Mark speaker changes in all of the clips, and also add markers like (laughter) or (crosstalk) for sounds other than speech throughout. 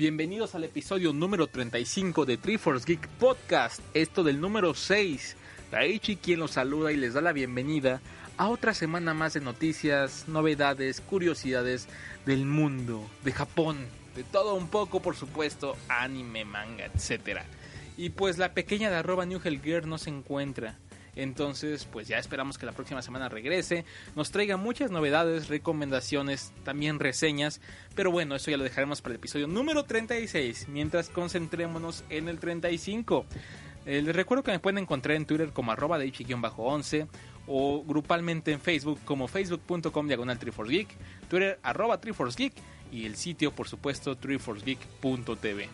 Speaker 1: Bienvenidos al episodio número 35 de Triforce Geek Podcast, esto del número 6. Taichi quien los saluda y les da la bienvenida a otra semana más de noticias, novedades, curiosidades del mundo, de Japón, de todo un poco por supuesto, anime, manga, etc. Y pues la pequeña de arroba New Girl no se encuentra. Entonces, pues ya esperamos que la próxima semana regrese, nos traiga muchas novedades, recomendaciones, también reseñas. Pero bueno, eso ya lo dejaremos para el episodio número 36, mientras concentrémonos en el 35. Eh, les recuerdo que me pueden encontrar en Twitter como arroba de 11 o grupalmente en Facebook como facebook.com diagonal Triforcegeek, Twitter arroba Triforcegeek y el sitio por supuesto triforcegeek.tv.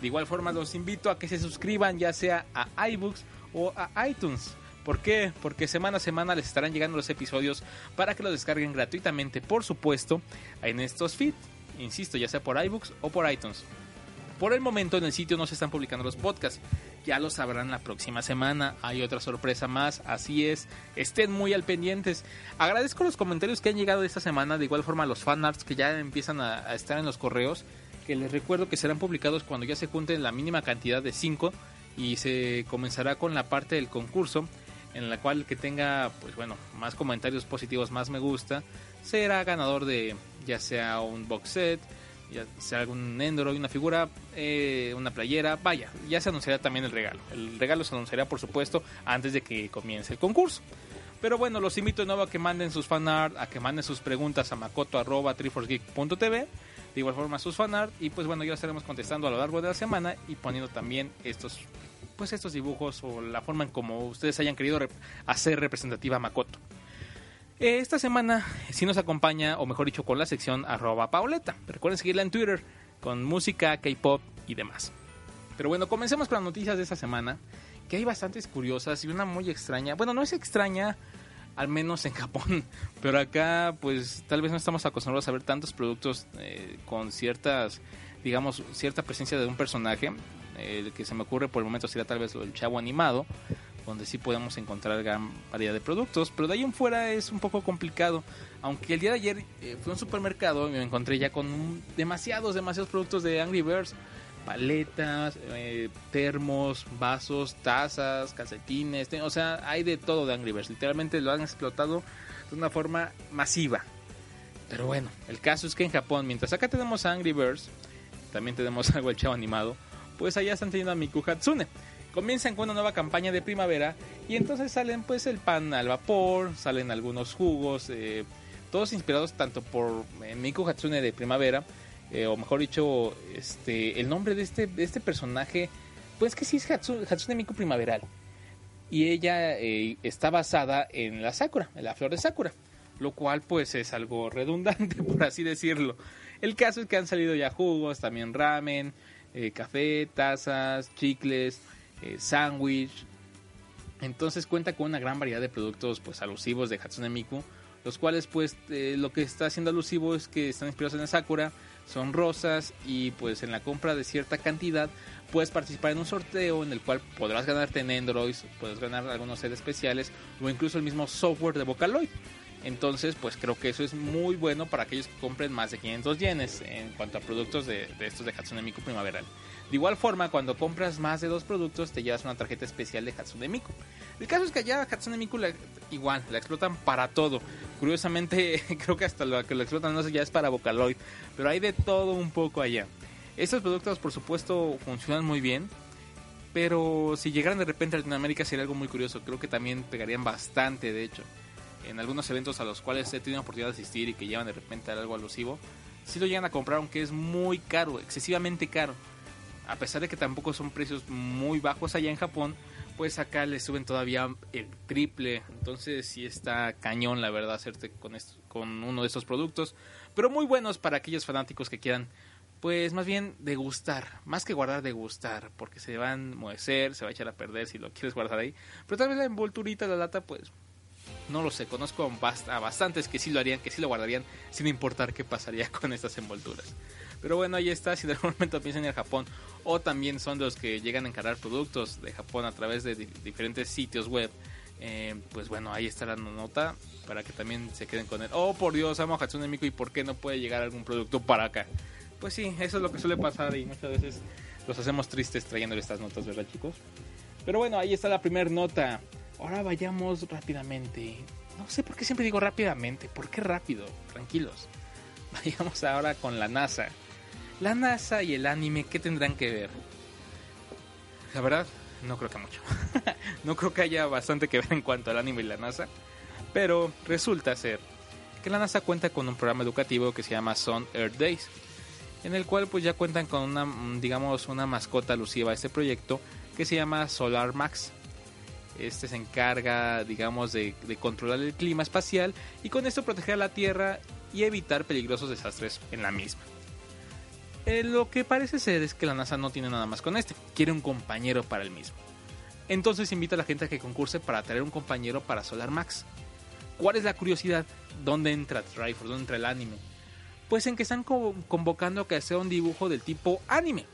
Speaker 1: De igual forma los invito a que se suscriban ya sea a iBooks o a iTunes ¿Por qué? Porque semana a semana les estarán llegando los episodios para que los descarguen gratuitamente, por supuesto, en estos feeds. Insisto, ya sea por iBooks o por iTunes. Por el momento en el sitio no se están publicando los podcasts. Ya lo sabrán la próxima semana. Hay otra sorpresa más. Así es. Estén muy al pendientes. Agradezco los comentarios que han llegado esta semana. De igual forma los fanarts que ya empiezan a, a estar en los correos. Que les recuerdo que serán publicados cuando ya se junten la mínima cantidad de 5. Y se comenzará con la parte del concurso en la cual que tenga, pues bueno, más comentarios positivos, más me gusta, será ganador de ya sea un box set, ya sea algún Endoroid, una figura, eh, una playera, vaya, ya se anunciará también el regalo. El regalo se anunciará, por supuesto, antes de que comience el concurso. Pero bueno, los invito de nuevo a que manden sus fanart, a que manden sus preguntas a makoto.triforcegeek.tv, de igual forma sus fanart, y pues bueno, ya estaremos contestando a lo largo de la semana y poniendo también estos pues estos dibujos o la forma en como ustedes hayan querido hacer representativa a Makoto. Eh, esta semana sí nos acompaña, o mejor dicho, con la sección arroba Pauleta. Recuerden seguirla en Twitter con música, K-pop y demás. Pero bueno, comencemos con las noticias de esta semana, que hay bastantes curiosas y una muy extraña. Bueno, no es extraña, al menos en (laughs) Japón, pero acá pues tal vez no estamos acostumbrados a ver tantos productos eh, con ciertas, digamos, cierta presencia de un personaje el que se me ocurre por el momento sería tal vez el chavo animado, donde sí podemos encontrar gran variedad de productos, pero de ahí en fuera es un poco complicado. Aunque el día de ayer eh, fui a un supermercado y me encontré ya con demasiados, demasiados productos de Angry Birds. Paletas, eh, termos, vasos, tazas, calcetines, o sea, hay de todo de Angry Birds. Literalmente lo han explotado de una forma masiva. Pero bueno, el caso es que en Japón, mientras acá tenemos Angry Birds, también tenemos (laughs) algo el chavo animado pues allá están teniendo a Miku Hatsune. Comienzan con una nueva campaña de primavera y entonces salen pues el pan al vapor, salen algunos jugos, eh, todos inspirados tanto por eh, Miku Hatsune de primavera, eh, o mejor dicho, este, el nombre de este, este personaje, pues que sí es Hatsune Miku primaveral. Y ella está basada en la Sakura, en la flor de Sakura, lo cual pues es algo redundante (laughs) por así decirlo. El caso es que han salido ya jugos, también ramen, eh, café, tazas, chicles, eh, sándwich. Entonces cuenta con una gran variedad de productos pues alusivos de Hatsune Miku, los cuales pues eh, lo que está haciendo alusivo es que están inspirados en Sakura, son rosas y pues en la compra de cierta cantidad puedes participar en un sorteo en el cual podrás ganarte en Android, puedes ganar algunos seres especiales o incluso el mismo software de Vocaloid. Entonces, pues creo que eso es muy bueno para aquellos que compren más de 500 yenes en cuanto a productos de, estos de Hatsune Miku primaveral. De igual forma, cuando compras más de dos productos, te llevas una tarjeta especial de Hatsune Miku. El caso es que allá Hatsune Miku igual, la explotan para todo. Curiosamente, (laughs) creo que hasta lo que lo explotan no sé, ya es para Vocaloid, pero hay de todo un poco allá. Estos productos, por supuesto, funcionan muy bien. Pero si llegaran de repente a Latinoamérica sería algo muy curioso. Creo que también pegarían bastante, de hecho en algunos eventos a los cuales he tenido oportunidad de asistir y que llevan de repente algo alusivo, si lo llegan a comprar aunque es muy caro, excesivamente caro. A pesar de que tampoco son precios muy bajos allá en Japón, pues acá le suben todavía el triple. Entonces sí está cañón la verdad hacerte con, uno de estos productos. Pero muy buenos para aquellos fanáticos que quieran pues más bien degustar, más que guardar, degustar, porque se van a mover, se va a echar a perder si lo quieres guardar ahí. Pero tal vez la envolturita, la lata, pues no lo sé, conozco a bastantes que sí lo harían, que sí lo guardarían, sin importar qué pasaría (laughs) con estas envolturas. Pero bueno, ahí está, si de algún momento piensan ir a Japón o también son los que llegan a encargar productos de Japón a través de diferentes sitios web, eh, pues bueno, ahí está la nota para que también se queden con él. Oh, por Dios, amo a Hatsune Miku y por qué no puede llegar algún producto para acá. pues sí, eso es lo que suele pasar y muchas veces los hacemos tristes trayéndole estas notas, ¿verdad chicos? Pero bueno, ahí está la primera nota. Ahora vayamos rápidamente. No sé por qué siempre digo rápidamente. ¿Por qué rápido? Tranquilos. (laughs) Vayamos ahora con la NASA. La NASA y el anime, ¿qué tendrán que ver? La verdad, no creo que mucho. (laughs) no creo que haya bastante que ver en cuanto al anime y la NASA. Pero resulta ser que la NASA cuenta con un programa educativo que se llama Sun Earth Days. En el cual pues ya cuentan con una, digamos, una mascota alusiva a este proyecto que se llama Solar Max. Este se encarga, digamos, de, controlar el clima espacial y con esto proteger a la Tierra y evitar peligrosos desastres en la misma. Eh, lo que parece ser es que la NASA no tiene nada más con este, quiere un compañero para el mismo. Entonces invita a la gente a que concurse para traer un compañero para Solar Max. ¿Cuál es la curiosidad? ¿Dónde entra Triforce? ¿Dónde entra el anime? Pues en que están convocando a que sea un dibujo del tipo anime.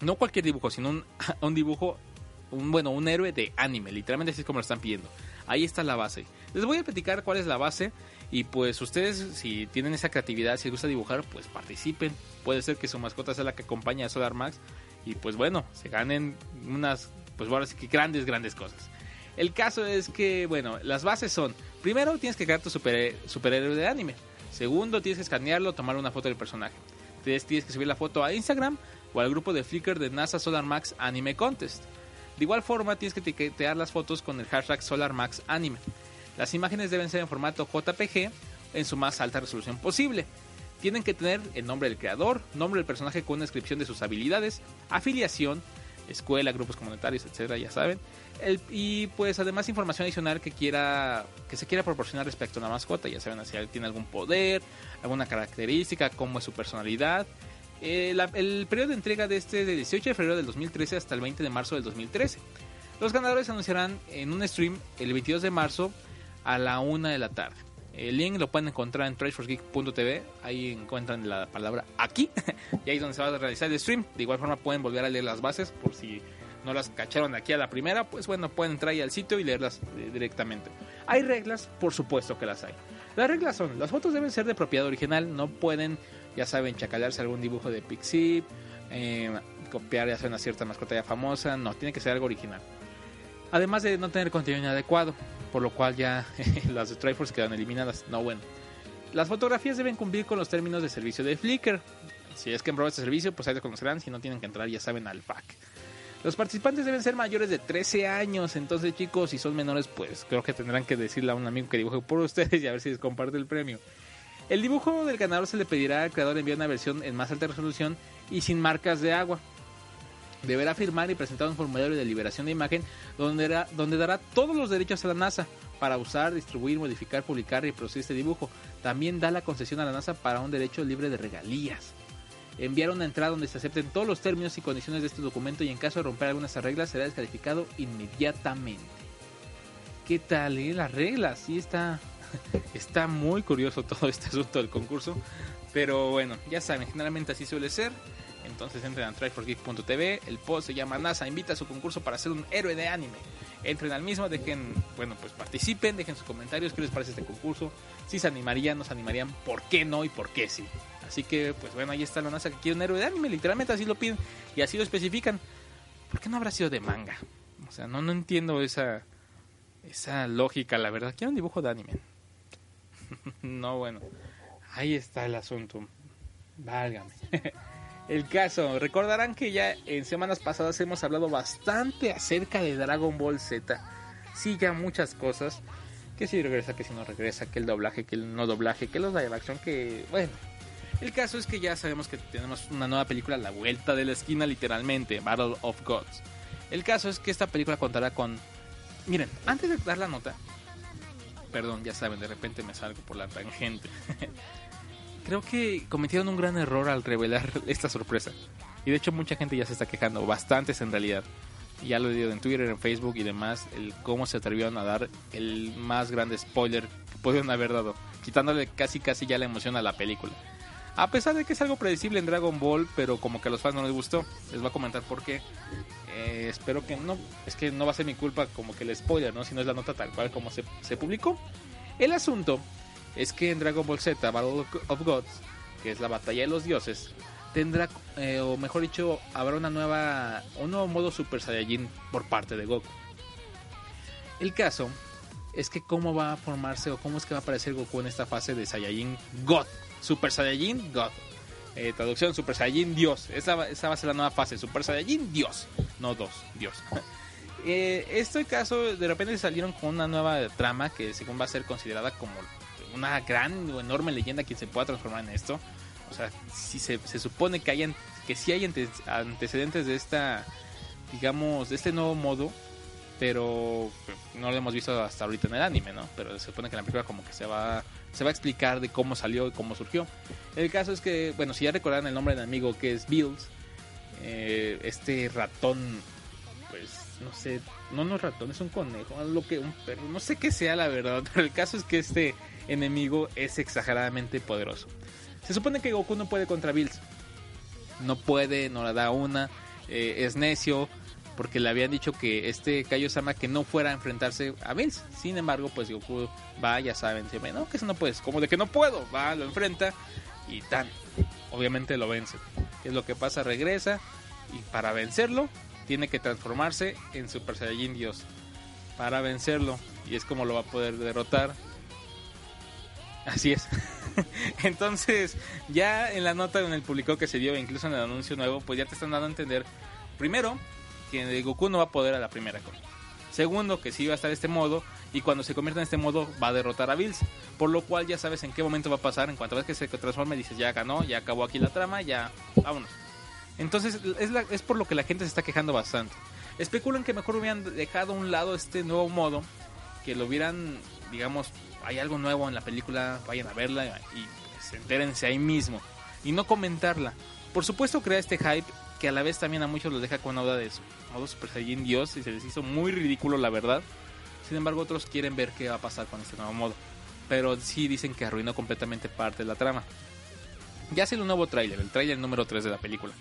Speaker 1: No cualquier dibujo, sino un, (laughs) un dibujo un, bueno, un héroe de anime, literalmente así es como lo están pidiendo. Ahí está la base. Les voy a platicar cuál es la base y pues ustedes si tienen esa creatividad, si les gusta dibujar, pues participen. Puede ser que su mascota sea la que acompaña a Solar Max y pues bueno, se ganen unas, pues bueno, que grandes, grandes cosas. El caso es que, bueno, las bases son, primero tienes que crear tu super, superhéroe de anime. Segundo, tienes que escanearlo, tomar una foto del personaje. Tres, tienes que subir la foto a Instagram o al grupo de Flickr de NASA Solar Max Anime Contest. De igual forma, tienes que etiquetar las fotos con el hashtag SolarMaxAnime. Las imágenes deben ser en formato JPG en su más alta resolución posible. Tienen que tener el nombre del creador, nombre del personaje con una descripción de sus habilidades, afiliación, escuela, grupos comunitarios, etcétera, ya saben. y pues además información adicional que quiera que se quiera proporcionar respecto a la mascota, ya saben si tiene algún poder, alguna característica, cómo es su personalidad, eh, el periodo de entrega de este de 18 de febrero del 2013 hasta el 20 de marzo del 2013. Los ganadores se anunciarán en un stream el 22 de marzo a la 1 de la tarde. El link lo pueden encontrar en tradeforcegeek.tv. Ahí encuentran la palabra aquí. (laughs) y ahí es donde se va a realizar el stream. De igual forma pueden volver a leer las bases por si no las cacharon aquí a la primera. Pues bueno, pueden entrar ahí al sitio y leerlas eh, directamente. ¿Hay reglas? Por supuesto que las hay. Las reglas son, las fotos deben ser de propiedad original. No pueden ya saben, chacalearse algún dibujo de Pixip, eh, copiar ya sea una cierta mascota ya famosa, no, tiene que ser algo original. Además de no tener contenido inadecuado, por lo cual ya (laughs) las de Triforce quedan eliminadas. No, bueno. Las fotografías deben cumplir con los términos de servicio de Flickr. Si es que han este servicio, pues ahí lo conocerán. Si no tienen que entrar, ya saben, al FAQ. Los participantes deben ser mayores de 13 años. Entonces, chicos, si son menores, pues creo que tendrán que decirle a un amigo que dibuje por (laughs) ustedes y a ver si les comparte el premio. El dibujo del ganador se le pedirá al creador enviar una versión en más alta resolución y sin marcas de agua. Deberá firmar y presentar un formulario de liberación de imagen donde, donde dará todos los derechos a la NASA para usar, distribuir, modificar, publicar y producir este dibujo. También da la concesión a la NASA para un derecho libre de regalías. Enviar una entrada donde se acepten todos los términos y condiciones de este documento y en caso de romper algunas reglas será descalificado inmediatamente. ¿Qué tal? Eh? Las reglas, sí está, Está muy curioso todo (laughs) este asunto del concurso. Pero bueno, ya saben, generalmente así suele ser. Entonces entren a tryforgeek.tv. El post se llama NASA invita a su concurso para ser un héroe de anime. Entren al mismo, dejen, bueno, pues participen, dejen sus comentarios, qué les parece este concurso. Si se animarían, nos animarían, por qué no y por qué sí. Así que, pues bueno, ahí está la NASA que quiere un héroe de anime, literalmente así lo piden y así lo especifican. ¿Por qué no habrá sido de manga? O sea, no, no entiendo esa, esa lógica, la verdad. Quiero un dibujo de anime. (laughs) no, bueno. Ahí está el asunto. Válgame. (laughs) el caso, recordarán que ya en semanas pasadas hemos hablado bastante acerca de Dragon Ball Z. Sí, ya muchas cosas. Que si regresa, que si no regresa, que el doblaje, que el no doblaje, que los live action, que bueno. El caso es que ya sabemos que tenemos una nueva película la vuelta de la esquina, literalmente, Battle of Gods. El caso es que esta película contará con... Miren, antes de dar la nota, Perdón, ya saben, de repente me salgo por la tangente. (laughs) Creo que cometieron un gran error al revelar (laughs) esta sorpresa. Y de hecho mucha gente ya se está quejando, bastantes en realidad. Ya lo he dicho en Twitter, en Facebook y demás, el cómo se atrevieron a dar el más grande spoiler que pudieron haber dado, quitándole casi casi ya la emoción a la película. A pesar de que es algo predecible en Dragon Ball, pero como que a los fans no les gustó, les voy a comentar por qué. Eh, espero que no, es que no va a ser mi culpa como que el spoiler, ¿no? Si no es la nota tal cual como se, publicó. El asunto es que en Dragon Ball Z, Battle of Gods, que es la batalla de los dioses, tendrá, eh, o mejor dicho, habrá una nueva, un nuevo modo Super Saiyajin por parte de Goku. El caso es que cómo va a formarse o cómo es que va a aparecer Goku en esta fase de Saiyajin God. Super Saiyajin God. Eh, traducción Super Saiyajin Dios. Esa, va a ser la nueva fase. Super Saiyajin Dios. No dos, Dios. (laughs) eh, este caso, de repente salieron con una nueva trama que según va a ser considerada como una gran o enorme leyenda que se pueda transformar en esto. O sea, si se, supone que hayan que si hay antecedentes de esta, digamos, de este nuevo modo, pero no lo hemos visto hasta ahorita en el anime, ¿no? Pero se supone que en la película como que se va se va a explicar de cómo salió y cómo surgió. El caso es que, bueno, si ya recordaron el nombre del amigo que es Bills, eh, este ratón, pues no sé, no no es ratón, es un conejo, lo que no sé qué sea la verdad, (laughs) pero el caso es que este enemigo es exageradamente poderoso. Se supone que Goku no puede contra Bills, no puede, no le da una, eh, es necio, porque le habían dicho que este Kaiosama que no fuera a enfrentarse a Vince. Sin embargo, pues Goku va, ya saben, siempre, no, que eso no puedes, como de que no puedo, va, lo enfrenta y tan, obviamente lo vence. ¿Qué es lo que pasa? Regresa y para vencerlo tiene que transformarse en Super Saiyajin Dios. Para vencerlo y es como lo va a poder derrotar. Así es. (laughs) Entonces, ya en la nota en el publicó que se dio, incluso en el anuncio nuevo, pues ya te están dando a entender, primero, que Goku no va a poder a la primera cosa. Segundo, que sí va a estar este modo y cuando se convierta en este modo va a derrotar a Bills. Por lo cual ya sabes en qué momento va a pasar. En cuanto ves que se transforme dices ya ganó, ya acabó aquí la trama, ya vámonos. Entonces es, es por lo que la gente se está quejando bastante. Especulan que mejor hubieran dejado a un lado este nuevo modo, que lo hubieran, digamos, hay algo nuevo en la película, vayan a verla y pues, entérense ahí mismo. Y no comentarla. Por supuesto crea este hype que a la vez también a muchos los deja con una de su modo Super Saiyan Dios y se les hizo muy ridículo la verdad. Sin embargo, otros quieren ver qué va a pasar con este nuevo modo. Pero sí dicen que arruinó completamente parte de la trama. Ya hace un nuevo tráiler, el tráiler número 3 de la película.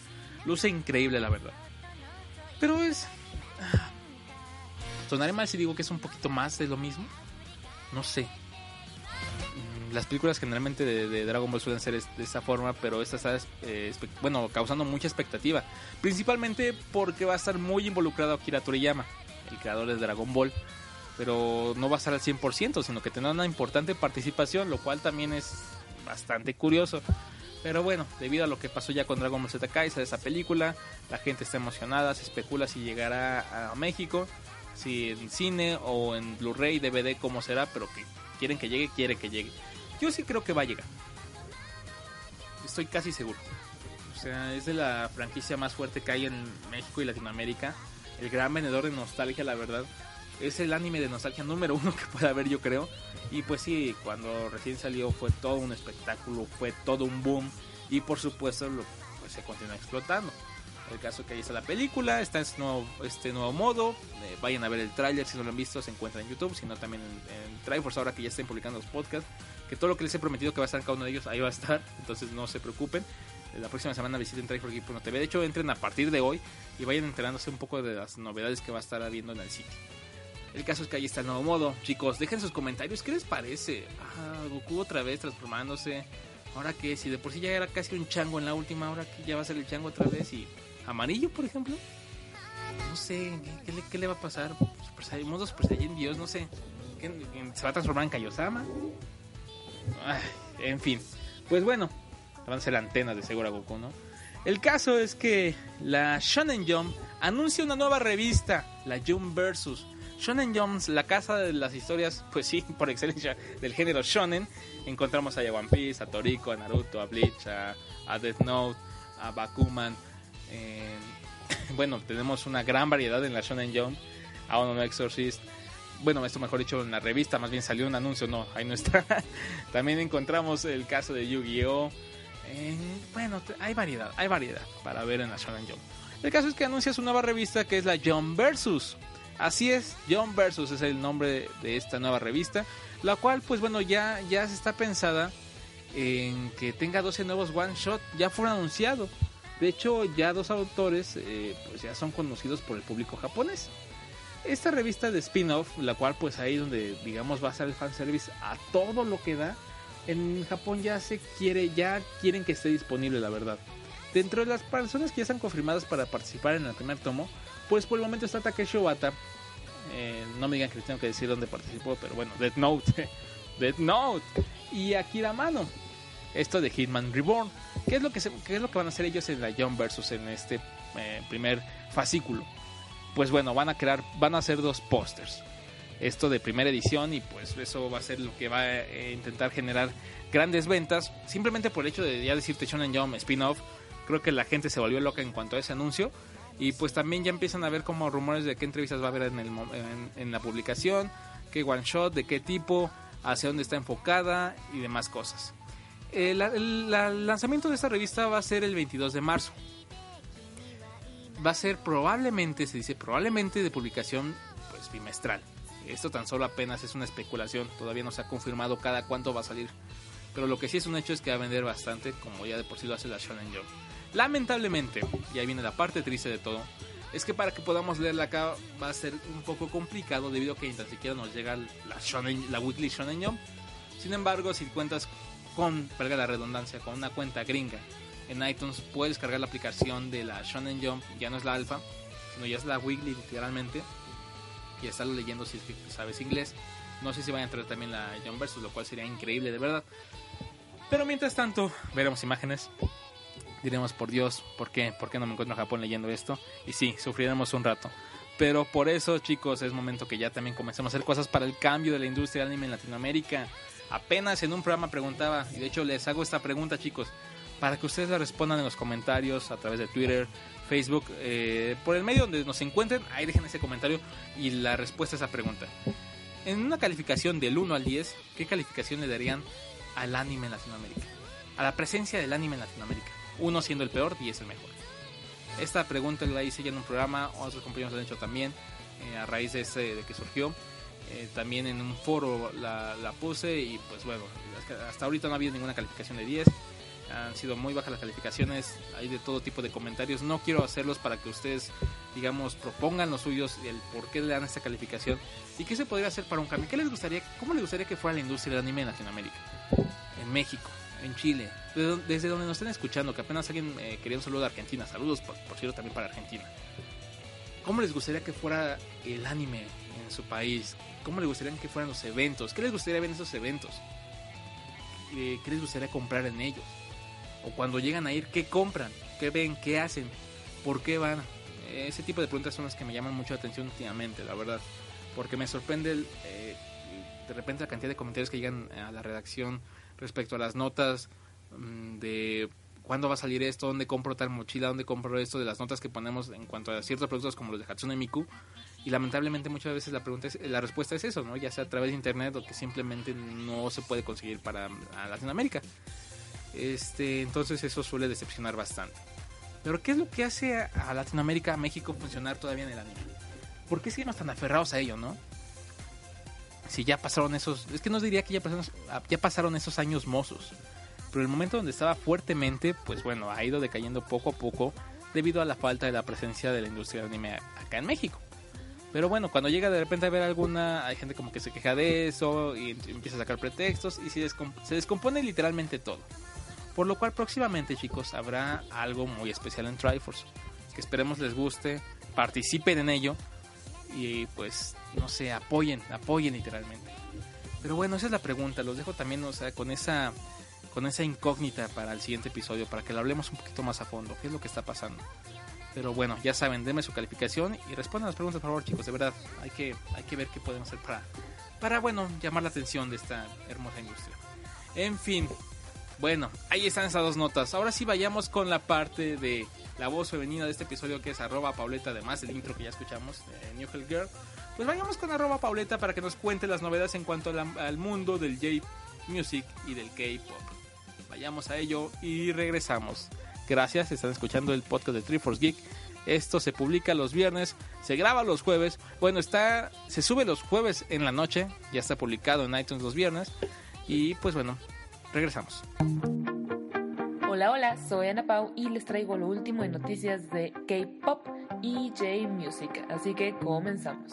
Speaker 1: Luce increíble la verdad. Pero es... Ah, ¿Sonaré mal si digo que es un poquito más de lo mismo? No sé las películas generalmente de, Dragon Ball suelen ser de esta forma, pero esta está, eh, bueno, causando mucha expectativa. Principalmente porque va a estar muy involucrado Akira Toriyama, el creador de Dragon Ball. Pero no va a estar al 100%, sino que tendrá una importante participación, lo cual también es bastante curioso. Pero bueno, debido a lo que pasó ya con Dragon Ball Z Kai, esa película, la gente está emocionada, se especula si llegará a México, si en cine o en Blu-ray, DVD, cómo será, pero que quieren que llegue, quieren que llegue. Yo sí creo que va a llegar. Estoy casi seguro. O sea, es de la franquicia más fuerte que hay en México y Latinoamérica. El gran vendedor de nostalgia, la verdad. Es el anime de nostalgia número uno que puede haber, yo creo. Y pues sí, cuando recién salió fue todo un espectáculo, fue todo un boom. Y por supuesto, lo, pues se continúa explotando. El caso que ahí está la película, está este nuevo, este nuevo modo. Eh, vayan a ver el tráiler si no lo han visto, se encuentra en YouTube, sino también en, en Triforce ahora que ya estén publicando los podcasts que todo lo que les he prometido que va a estar cada uno de ellos, ahí va a estar, (laughs) entonces no se preocupen. La próxima semana visiten TV. De hecho, entren a partir de hoy y vayan enterándose un poco de las novedades que va a estar habiendo en el sitio. El caso es que ahí está el nuevo modo. Chicos, dejen sus comentarios. ¿Qué les parece? Ah, Goku otra vez transformándose. Ahora que si de por sí ya era casi un chango en la última, ahora que ya va a ser el chango otra vez y amarillo, por ejemplo. No sé, ¿qué, le, va a pasar? Super Saiyan, modo Super Saiyan Dios, no sé. ¿Se va a transformar en Kaiosama? En fin. Pues bueno, van a ser antenas de seguro Goku, ¿no? El caso es que la Shonen Jump anuncia una nueva revista, la Jump Versus. Shonen Jump, la casa de las historias, pues sí, por excelencia del género Shonen. Encontramos a One Piece, a Toriko, a Naruto, a Bleach, a, Death Note, a Bakuman. (laughs) bueno, tenemos una gran variedad en la Shonen Jump. A Ono no Exorcist, bueno, esto mejor dicho en la revista, más bien salió un anuncio, no, ahí no está. (laughs) También encontramos el caso de Yu-Gi-Oh! bueno, hay variedad, hay variedad para ver en la Shonen Jump. El caso es que anuncia su nueva revista que es la Jump Versus. Así es, Jump Versus es el nombre de esta nueva revista, la cual pues bueno ya, ya está pensada en que tenga 12 nuevos one shot, ya fueron anunciados. De hecho ya dos autores eh, pues ya son conocidos por el público japonés esta revista de spin-off, la cual pues ahí donde digamos va a ser el fanservice a todo lo que da, en Japón ya se quiere, ya quieren que esté disponible, la verdad. Dentro de las personas que ya están confirmadas para participar en el primer tomo, pues por el momento está Takeshi Obata. Eh, no me digan que tengo que decir dónde participó, pero bueno, Death Note. (laughs) Death Note. Y Akira Mano. Esto de Hitman Reborn. ¿Qué es lo que, es lo que van a hacer ellos en la Young Versus en este eh, primer fascículo? Pues bueno, van a crear, van a hacer dos pósters. Esto de primera edición y pues eso va a ser lo que va a eh, intentar generar grandes ventas. Simplemente por el hecho de ya decirte Shonen Jump spin-off creo que la gente se volvió loca en cuanto a ese anuncio. Y pues también ya empiezan a ver como rumores de qué entrevistas va a haber en, la publicación qué one shot de qué tipo hacia dónde está enfocada y demás cosas. El, el lanzamiento de esta revista va a ser el 22 de marzo va a ser probablemente se dice probablemente de publicación pues bimestral esto tan solo apenas es una especulación, todavía no se ha confirmado cada cuánto va a salir. Pero lo que sí es un hecho es que va a vender bastante, como ya de por sí lo hace la Shonen Jump. Lamentablemente, y ahí viene la parte triste de todo, es que para que podamos leerla acá va a ser un poco complicado debido a que ni tan siquiera nos llega la, Shonen, la Weekly Shonen Jump. Sin embargo, si cuentas con, valga la redundancia, con una cuenta gringa en iTunes, puedes cargar la aplicación de la Shonen Jump, ya no es la alfa, sino ya es la Weekly literalmente y estarlo leyendo si sabes inglés. No sé si va a entrar también la John Versus, lo cual sería increíble, de verdad. Pero mientras tanto, veremos imágenes. Diremos, por Dios, ¿por qué? ¿Por qué no me encuentro en Japón leyendo esto? Y sí, sufriremos un rato. Pero por eso, chicos, es momento que ya también comencemos a hacer cosas para el cambio de la industria del anime en Latinoamérica. Apenas en un programa preguntaba, y de hecho les hago esta pregunta, chicos, para que ustedes la respondan en los comentarios a través de Twitter, Facebook, eh, por el medio donde nos encuentren, ahí dejen ese comentario y la respuesta a esa pregunta. En una calificación del 1 al 10, ¿qué calificación le darían al anime en Latinoamérica? A la presencia del anime en Latinoamérica. Uno siendo el peor, 10 el mejor. Esta pregunta la hice ya en un programa, otros compañeros lo han hecho también, eh, a raíz de que surgió. Eh, también en un foro la, la, puse y pues bueno, hasta ahorita no ha habido ninguna calificación de 10 han sido muy bajas las calificaciones, hay de todo tipo de comentarios. No quiero hacerlos para que ustedes, digamos, propongan los suyos, el por qué le dan esta calificación y qué se podría hacer para un cambio. ¿Qué les gustaría, cómo les gustaría que fuera la industria del anime en Latinoamérica, en México, en Chile, desde donde nos estén escuchando, que apenas alguien eh, quería un saludo de Argentina, saludos por, por cierto también para Argentina. ¿Cómo les gustaría que fuera el anime en su país? ¿Cómo les gustaría que fueran los eventos? ¿Qué les gustaría ver en esos eventos? Eh, ¿Qué les gustaría comprar en ellos? O cuando llegan a ir, ¿qué compran? ¿Qué ven? ¿Qué hacen? ¿Por qué van? Ese tipo de preguntas son las que me llaman mucho la atención últimamente, la verdad. Porque me sorprende eh, de repente la cantidad de comentarios que llegan a la redacción respecto a las notas mm, de cuándo va a salir esto, dónde compro tal mochila, dónde compro esto, de las notas que ponemos en cuanto a ciertos productos como los de Hatsune Miku. Y lamentablemente muchas veces la pregunta es, la respuesta es eso, ¿no? Ya sea a través de internet o que simplemente no se puede conseguir para Latinoamérica. Este, entonces eso suele decepcionar bastante. Pero ¿qué es lo que hace a Latinoamérica, a México funcionar todavía en el anime? ¿Por qué seguimos tan aferrados a ello, no? Si ya pasaron esos, es que no diría que ya pasaron, ya pasaron esos años mozos. Pero el momento donde estaba fuertemente, pues bueno, ha ido decayendo poco a poco debido a la falta de la presencia de la industria del anime acá en México. Pero bueno, cuando llega de repente a ver alguna, hay gente como que se queja de eso y empieza a sacar pretextos y se, se descompone literalmente todo. Por lo cual próximamente chicos habrá algo muy especial en Triforce. Que esperemos les guste, participen en ello y pues no sé, apoyen, apoyen literalmente. Pero bueno, esa es la pregunta, los dejo también o sea, con esa con esa incógnita para el siguiente episodio para que lo hablemos un poquito más a fondo, qué es lo que está pasando. Pero bueno, ya saben, denme su calificación y respondan las preguntas por favor, chicos, de verdad, hay que hay que ver qué podemos hacer para para bueno, llamar la atención de esta hermosa industria. En fin, bueno, ahí están esas dos notas. Ahora sí vayamos con la parte de la voz femenina de este episodio que es arroba Pauleta, además el intro que ya escuchamos de New Hell Girl. Pues vayamos con arroba Pauleta para que nos cuente las novedades en cuanto al mundo del J-Music y del K-Pop. Vayamos a ello y regresamos. Gracias, están escuchando el podcast de Triforce Geek. Esto se publica los viernes, se graba los jueves. Bueno, está, se sube los jueves en la noche, ya está publicado en iTunes los viernes. Y pues bueno, Regresamos.
Speaker 2: Hola, hola, soy Ana Pau y les traigo lo último en noticias de K-Pop y J-Music, así que comenzamos.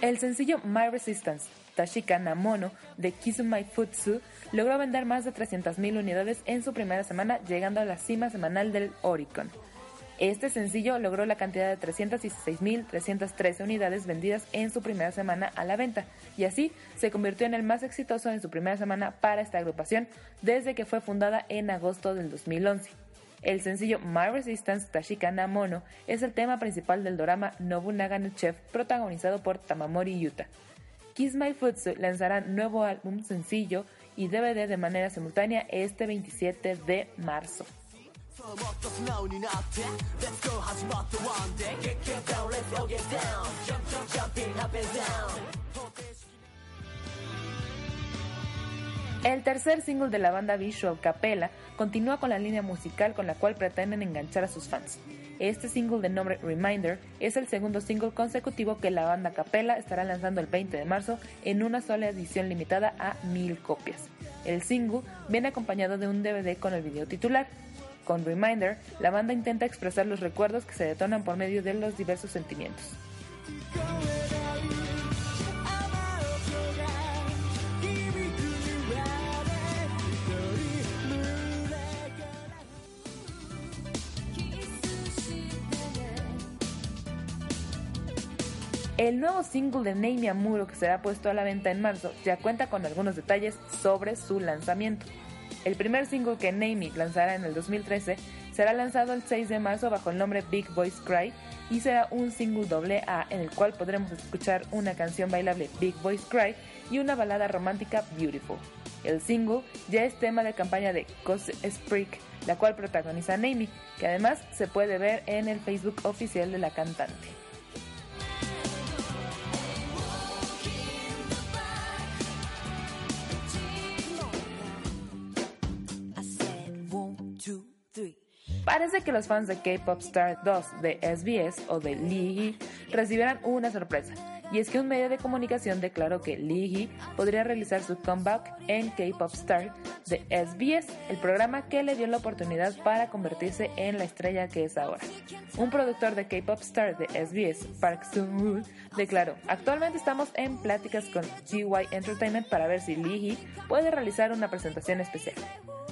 Speaker 2: El sencillo My Resistance, Tashika Namono, de Kizumai Futsu, logró vender más de 300.000 unidades en su primera semana, llegando a la cima semanal del Oricon. Este sencillo logró la cantidad de 316.313 unidades vendidas en su primera semana a la venta, y así se convirtió en el más exitoso en su primera semana para esta agrupación desde que fue fundada en agosto del 2011. El sencillo My Resistance Tashika Namono es el tema principal del drama Nobunaga no Chef protagonizado por Tamamori Yuta. Kiss My Futsu lanzará nuevo álbum sencillo y DVD de manera simultánea este 27 de marzo. El tercer single de la banda Visual Capella continúa con la línea musical con la cual pretenden enganchar a sus fans. Este single de nombre Reminder es el segundo single consecutivo que la banda Capella estará lanzando el 20 de marzo en una sola edición limitada a mil copias. El single viene acompañado de un DVD con el video titular. Con Reminder, la banda intenta expresar los recuerdos que se detonan por medio de los diversos sentimientos. El nuevo single de Neimi Amuro que será puesto a la venta en marzo ya cuenta con algunos detalles sobre su lanzamiento. El primer single que Neimi lanzará en el 2013 será lanzado el 6 de marzo bajo el nombre Big Boys Cry y será un single doble A en el cual podremos escuchar una canción bailable Big Boys Cry y una balada romántica Beautiful. El single ya es tema de campaña de Cos Spreak, la cual protagoniza Neimi, que además se puede ver en el Facebook oficial de la cantante. Parece que los fans de K-Pop Star 2 de SBS o de Lee Hee recibirán una sorpresa, y es que un medio de comunicación declaró que Lee podría realizar su comeback en K-Pop Star de SBS, el programa que le dio la oportunidad para convertirse en la estrella que es ahora. Un productor de K-Pop Star de SBS, Park Sung-woo, declaró, actualmente estamos en pláticas con GY Entertainment para ver si Lee puede realizar una presentación especial.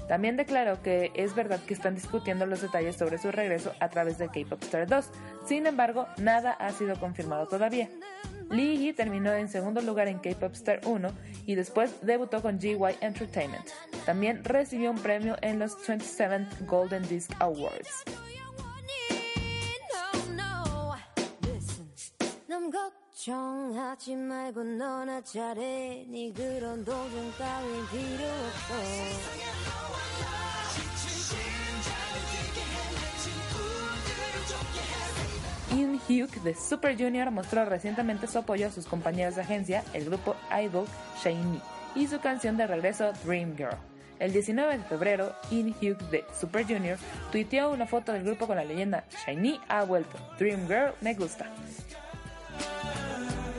Speaker 2: También declaró que es verdad que están discutiendo los detalles sobre su regreso a través de K-Pop Star 2, sin embargo, nada ha sido confirmado todavía. Lee Hee terminó en segundo lugar en K-Pop Star 1 y después debutó con GY Entertainment. También recibió un premio en los 27th Golden Disc Awards. Hyuk de Super Junior mostró recientemente su apoyo a sus compañeros de agencia, el grupo Idol Shiny, y su canción de regreso Dream Girl. El 19 de febrero, In Hyuk de Super Junior tuiteó una foto del grupo con la leyenda Shiny ha vuelto, Dream Girl me gusta.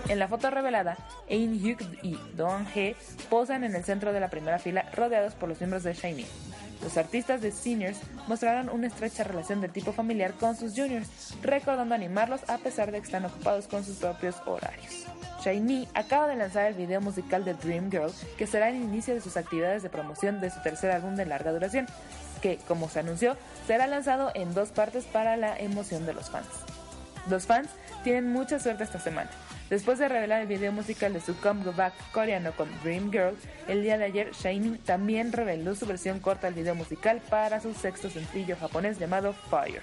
Speaker 2: En la foto revelada, In Hyuk y Don He posan en el centro de la primera fila rodeados por los miembros de Shiny. Los artistas de Seniors mostraron una estrecha relación de tipo familiar con sus juniors, recordando animarlos a pesar de que están ocupados con sus propios horarios. Shiny acaba de lanzar el video musical de Dream Girl, que será el inicio de sus actividades de promoción de su tercer álbum de larga duración, que, como se anunció, será lanzado en dos partes para la emoción de los fans. Los fans tienen mucha suerte esta semana. Después de revelar el video musical de su comeback coreano con Dream Girl, el día de ayer Shiny también reveló su versión corta del video musical para su sexto sencillo japonés llamado Fire.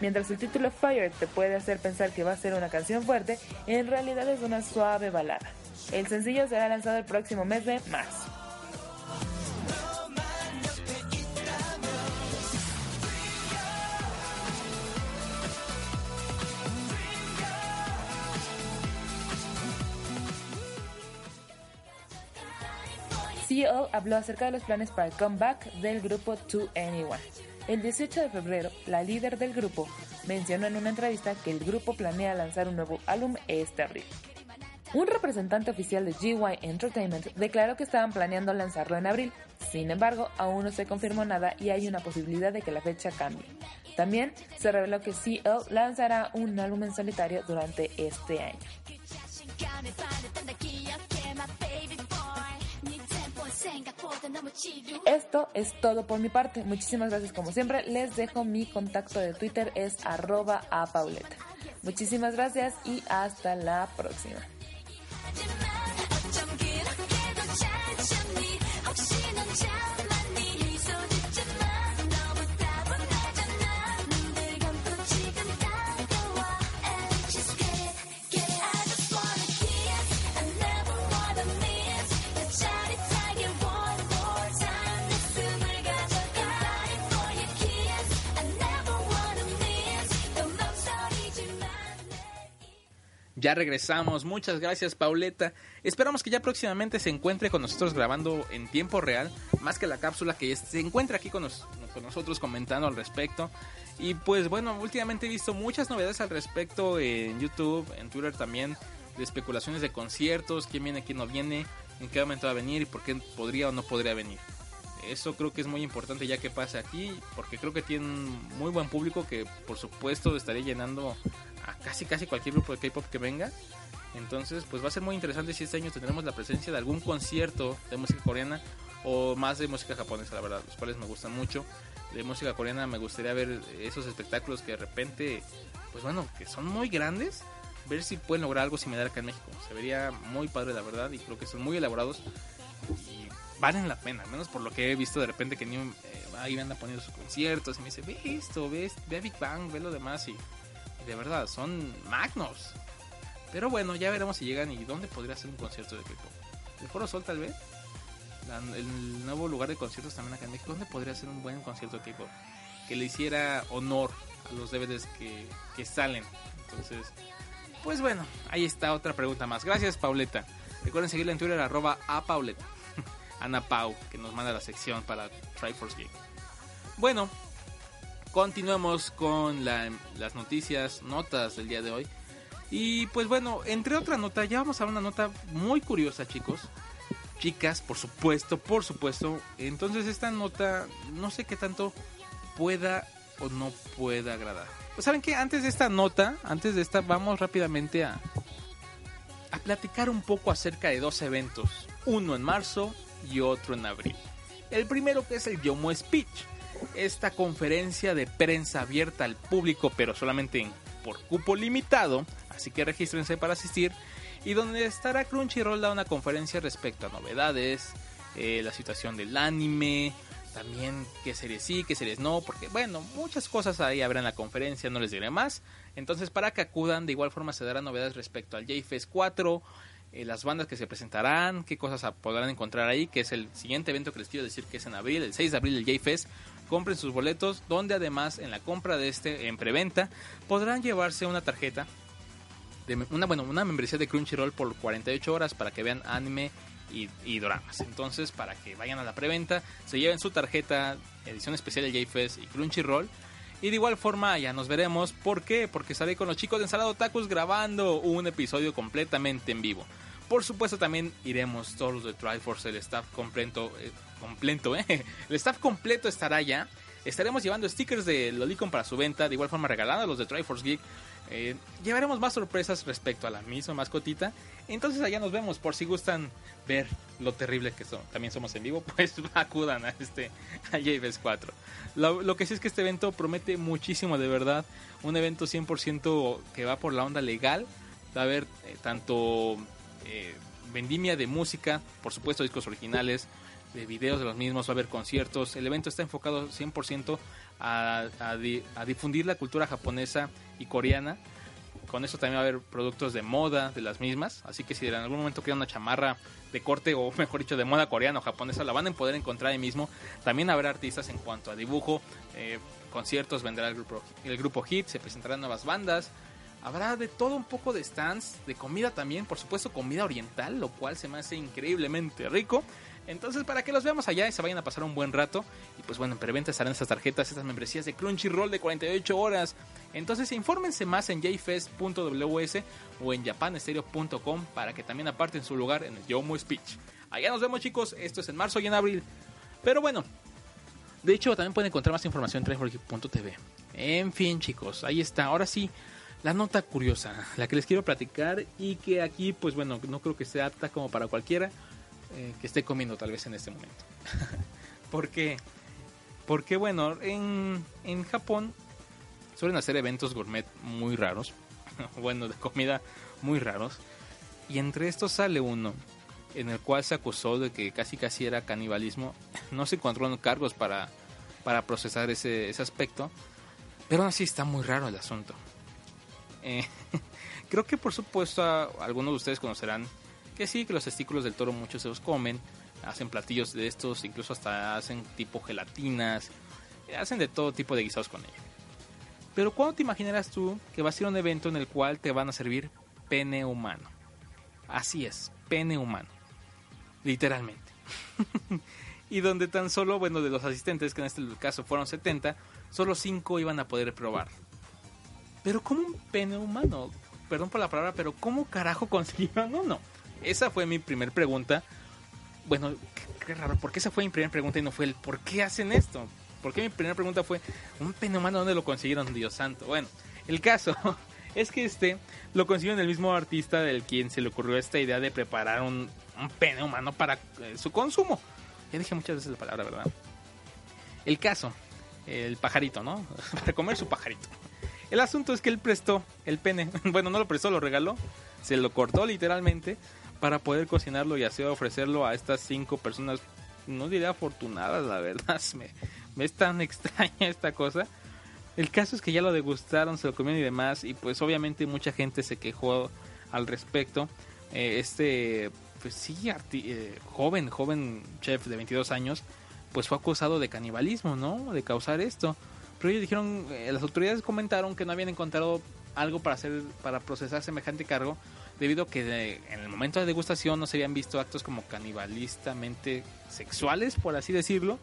Speaker 2: Mientras el título Fire te puede hacer pensar que va a ser una canción fuerte, en realidad es una suave balada. El sencillo será lanzado el próximo mes de marzo. CEO habló acerca de los planes para el comeback del grupo 2NE1. El 18 de febrero, la líder del grupo mencionó en una entrevista que el grupo planea lanzar un nuevo álbum este abril. Un representante oficial de GY Entertainment declaró que estaban planeando lanzarlo en abril, sin embargo, aún no se confirmó nada y hay una posibilidad de que la fecha cambie. También se reveló que CL lanzará un álbum en solitario durante este año. Esto es todo por mi parte. Muchísimas gracias como siempre. Les dejo mi contacto de Twitter es arroba. Muchísimas gracias y hasta la próxima.
Speaker 1: Ya regresamos, muchas gracias Pauleta. Esperamos que ya próximamente se encuentre con nosotros grabando en tiempo real, más que la cápsula que se encuentra aquí con, con nosotros comentando al respecto. Y pues bueno, últimamente he visto muchas novedades al respecto en YouTube, en Twitter también, de especulaciones de conciertos, quién viene, quién no viene, en qué momento va a venir y por qué podría o no podría venir. Eso creo que es muy importante ya que pase aquí, porque creo que tiene un muy buen público que por supuesto estaría llenando a casi casi cualquier grupo de K-pop que venga. Entonces, pues va a ser muy interesante si este año tendremos la presencia de algún concierto de música coreana o más de música japonesa, la verdad, los cuales me gustan mucho. De música coreana me gustaría ver esos espectáculos que de repente, pues bueno, que son muy grandes, ver si pueden lograr algo similar acá en México. Se vería muy padre, la verdad, y creo que son muy elaborados y valen la pena, al menos por lo que he visto de repente que ni, eh, ahí anda poniendo sus conciertos y me dice, ve esto, ve, ve Big Bang, ve lo demás y de verdad, son magnos. Pero bueno, ya veremos si llegan y dónde podría ser un concierto de K-pop. ¿El Foro Sol tal vez? el nuevo lugar de conciertos también acá en México. ¿Dónde podría ser un buen concierto de K-pop? Que le hiciera honor a los DVDs que, que salen. Entonces, pues bueno, ahí está otra pregunta más. Gracias, Pauleta. Recuerden seguirla en Twitter, arroba a Pauleta. (laughs) Ana Pau, que nos manda la sección para Triforce Geek. Bueno, continuemos con las noticias, notas del día de hoy. Y pues bueno, entre otras notas, ya vamos a una nota muy curiosa, chicos. Chicas, por supuesto, por supuesto. Entonces esta nota, no sé qué tanto pueda o no pueda agradar. Pues saben que antes de esta nota, antes de esta, vamos rápidamente a, a platicar un poco acerca de dos eventos. Uno en marzo y otro en abril. El primero que es el Yomo Speech esta conferencia de prensa abierta al público, pero solamente por cupo limitado, así que regístrense para asistir, y donde estará Crunchyroll da una conferencia respecto a novedades, eh, la situación del anime, también qué series sí, qué series no, porque bueno, muchas cosas ahí habrá en la conferencia, no les diré más. Entonces, para que acudan, de igual forma se darán novedades respecto al J-Fest 4, eh, las bandas que se presentarán, qué cosas podrán encontrar ahí, que es el siguiente evento que les quiero decir que es en abril, el 6 de abril el J-Fest compren sus boletos, donde además en la compra de este en preventa podrán llevarse una tarjeta de una bueno, una membresía de Crunchyroll por 48 horas para que vean anime y, dramas. Entonces, para que vayan a la preventa, se lleven su tarjeta edición especial de J-Fest y Crunchyroll. Y de igual forma ya nos veremos. ¿Por qué? Porque estaré con los chicos de Ensalado Tacos grabando un episodio completamente en vivo. Por supuesto también iremos todos los de Triforce, el staff completo, eh, completo, ¿eh? (laughs) El staff completo estará ya. Estaremos llevando stickers de Lolicon para su venta, de igual forma regalando los de Triforce Geek. Eh, llevaremos más sorpresas respecto a la misma mascotita. Entonces allá nos vemos por si gustan ver lo terrible que son. También somos en vivo, (laughs) pues acudan a este a JVS 4. Lo, lo, que sí es que este evento promete muchísimo de verdad. Un evento 100% que va por la onda legal. Va a haber eh, tanto eh, vendimia de música, por supuesto discos originales, de videos de los mismos, va a haber conciertos. El evento está enfocado 100% a, a, difundir la cultura japonesa y coreana. Con eso también va a haber productos de moda de las mismas. Así que si en algún momento quieren una chamarra de corte o (laughs) mejor dicho de moda coreana o japonesa, la van a poder encontrar ahí mismo. También habrá artistas en cuanto a dibujo, eh, conciertos, vendrá el grupo, el grupo Hit, se presentarán nuevas bandas. Habrá de todo un poco de stands, de comida también, por supuesto comida oriental, lo cual se me hace increíblemente rico. Entonces, para que los veamos allá y se vayan a pasar un buen rato. Y pues bueno, en preventa estarán estas tarjetas, estas membresías de Crunchyroll de 48 horas. Entonces, infórmense más en jfest.ws o en japanestereo.com para que también aparten su lugar en el Yomo Speech. Allá nos vemos, chicos. Esto es en marzo y en abril. Pero bueno, de hecho, también pueden encontrar más información en 3 En fin, chicos, ahí está. Ahora sí, la nota curiosa, la que les quiero platicar y que aquí, pues bueno, no creo que sea apta como para cualquiera eh, que esté comiendo tal vez en este momento. (laughs) ¿Por qué? Porque bueno, en, en Japón suelen hacer eventos gourmet muy raros, (laughs) bueno, de comida muy raros, y entre estos sale uno en el cual se acusó de que casi casi era canibalismo. (laughs) No se encontraron cargos para, para procesar ese, ese aspecto, pero aún así está muy raro el asunto. Eh, (laughs) creo que por supuesto algunos de ustedes conocerán que sí, que los testículos del toro muchos se los comen, hacen platillos de estos, incluso hasta hacen tipo gelatinas, hacen de todo tipo de guisados con ellos. Pero ¿cuándo te imaginarás tú que va a ser un evento en el cual te van a servir pene humano? Así es, pene humano. Literalmente. (laughs) y donde tan solo, bueno, de los asistentes, que en este caso fueron 70, solo 5 iban a poder probar. Pero ¿cómo un pene humano? Perdón por la palabra, pero ¿cómo carajo (laughs) consiguieron uno? Esa fue mi primera pregunta. Bueno, qué, raro, ¿por qué esa fue mi primera pregunta y no fue el por qué hacen esto? ¿Por qué mi primera pregunta fue un pene humano dónde lo consiguieron, Dios santo? Bueno, el caso (laughs) es que este lo consiguieron el mismo artista del quien se le ocurrió esta idea de preparar un, un pene humano para eh, su consumo. Ya dije muchas veces la palabra, ¿verdad? El caso, el pajarito, ¿no? (laughs) para comer su pajarito. El asunto es que él prestó el pene. (laughs) Bueno, no lo prestó, lo regaló. Se lo cortó literalmente para poder cocinarlo y así ofrecerlo a estas cinco personas. No diría afortunadas, la verdad. (laughs) Me, me es tan (laughs) extraña esta cosa. El caso es que ya lo degustaron, se lo comieron y demás. Y pues obviamente mucha gente se quejó al respecto. Eh, este, pues sí, eh, joven, joven chef de 22 años, pues fue acusado de canibalismo, ¿no? De causar esto. Pero ellos dijeron, eh, las autoridades comentaron que no habían encontrado algo para hacer, para procesar semejante cargo, debido a que en el momento de degustación no se habían visto actos como canibalistamente sexuales, por así decirlo,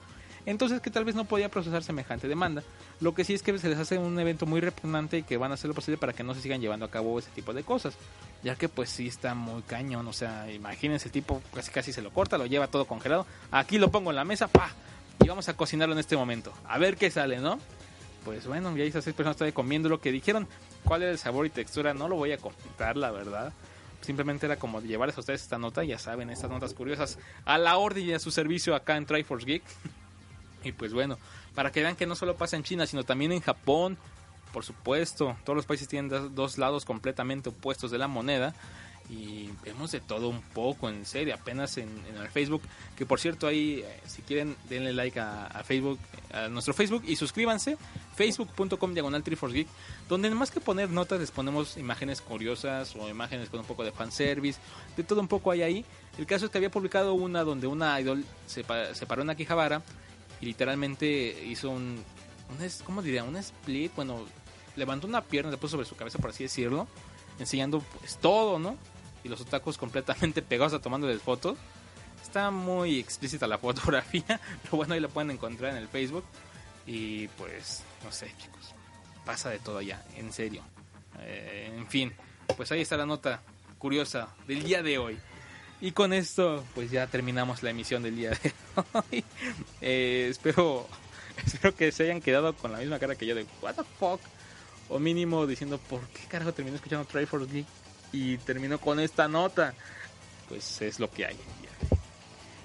Speaker 1: entonces que tal vez no podía procesar semejante demanda. Lo que sí es que se les hace un evento muy repugnante y que van a hacer lo posible para que no se sigan llevando a cabo ese tipo de cosas, ya que pues sí está muy cañón, o sea, imagínense el tipo casi casi se lo corta, lo lleva todo congelado, aquí lo pongo en la mesa, pa, y vamos a cocinarlo en este momento, a ver qué sale, ¿no? Pues bueno, ya esas seis personas están comiendo lo que dijeron, cuál era el sabor y textura, no lo voy a comentar, la verdad. Simplemente era como llevarles a ustedes esta nota, ya saben, estas notas curiosas a la orden y a su servicio acá en Triforce Geek. (laughs) Y pues bueno, para que vean que no solo pasa en China, sino también en Japón, por supuesto, todos los países tienen dos lados completamente opuestos de la moneda y vemos de todo un poco, en serio, apenas en, el Facebook, que por cierto ahí, eh, si quieren, denle like a, Facebook, a nuestro Facebook y suscríbanse, facebook.com diagonal Geek, donde más que poner notas les ponemos imágenes curiosas o imágenes con un poco de fanservice, de todo un poco hay ahí. El caso es que había publicado una donde una idol se, se paró en Akihabara y literalmente hizo un, ¿cómo diría? Un split, bueno, levantó una pierna, le puso sobre su cabeza, por así decirlo, enseñando pues todo, ¿no? Y los otakus completamente (laughs) pegados a tomándoles fotos. Está muy explícita la (laughs) fotografía, pero bueno, ahí la pueden encontrar en el Facebook. Y pues, no sé, chicos, pasa de todo ya, en serio. Eh, en fin, pues ahí está la nota curiosa del día de hoy. Y con esto, pues ya terminamos la emisión del día de (laughs) hoy. Eh, espero, espero que se hayan quedado con la misma cara que yo de what the fuck. O mínimo diciendo, ¿por qué carajo terminé escuchando Triforce Geek? Y terminó con esta nota. Pues es lo que hay.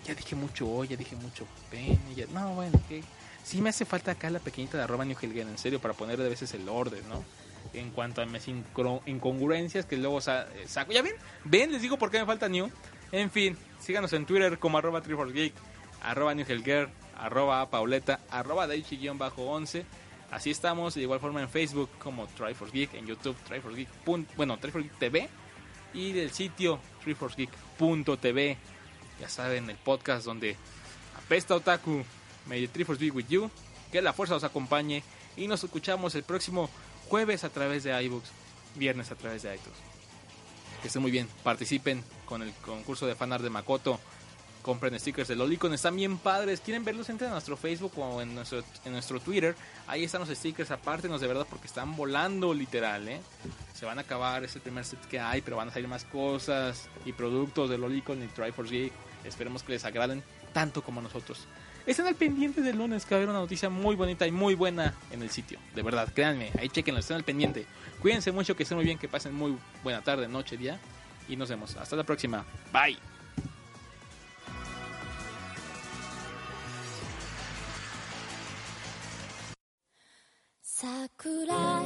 Speaker 1: Ya, dije mucho hoy, ya dije mucho pen. Ya, no, bueno, que sí me hace falta acá la pequeñita de arroba New en serio, para poner de veces el orden, ¿no? En cuanto a mis incongruencias que luego saco. ¿Ya ven? ¿Ven? Les digo por qué me falta New. En fin, síganos en Twitter como arroba Geek, arroba Newhelger, arroba Pauleta, arroba Daichi-11. Así estamos, de igual forma en Facebook como Triforce Geek, en YouTube Triforce Geek, bueno, Triforce Geek TV y del sitio triforcegeek.tv. Ya saben, el podcast donde apesta otaku, medio Triforce Geek with you. Que la fuerza os acompañe y nos escuchamos el próximo jueves a través de iBooks, viernes a través de iTunes. Que estén muy bien, participen con el concurso de fanart de Makoto
Speaker 3: compren stickers de Lolicon, están bien padres. Quieren verlos, entren a nuestro Facebook o en nuestro, en nuestro Twitter. Ahí están los stickers, apártenos de verdad porque están volando literal, ¿eh? Se van a acabar, es el primer set que hay, pero van a salir más cosas y productos de Lolicon y Triforce Geek. Esperemos que les agraden tanto como a nosotros. Estén al pendiente del lunes que va a haber una noticia muy bonita y muy buena en el sitio. De verdad, créanme, ahí chequenlo, estén al pendiente. Cuídense mucho, que estén muy bien, que pasen muy buena tarde, noche, día. Y nos vemos. Hasta la próxima. Bye. 暗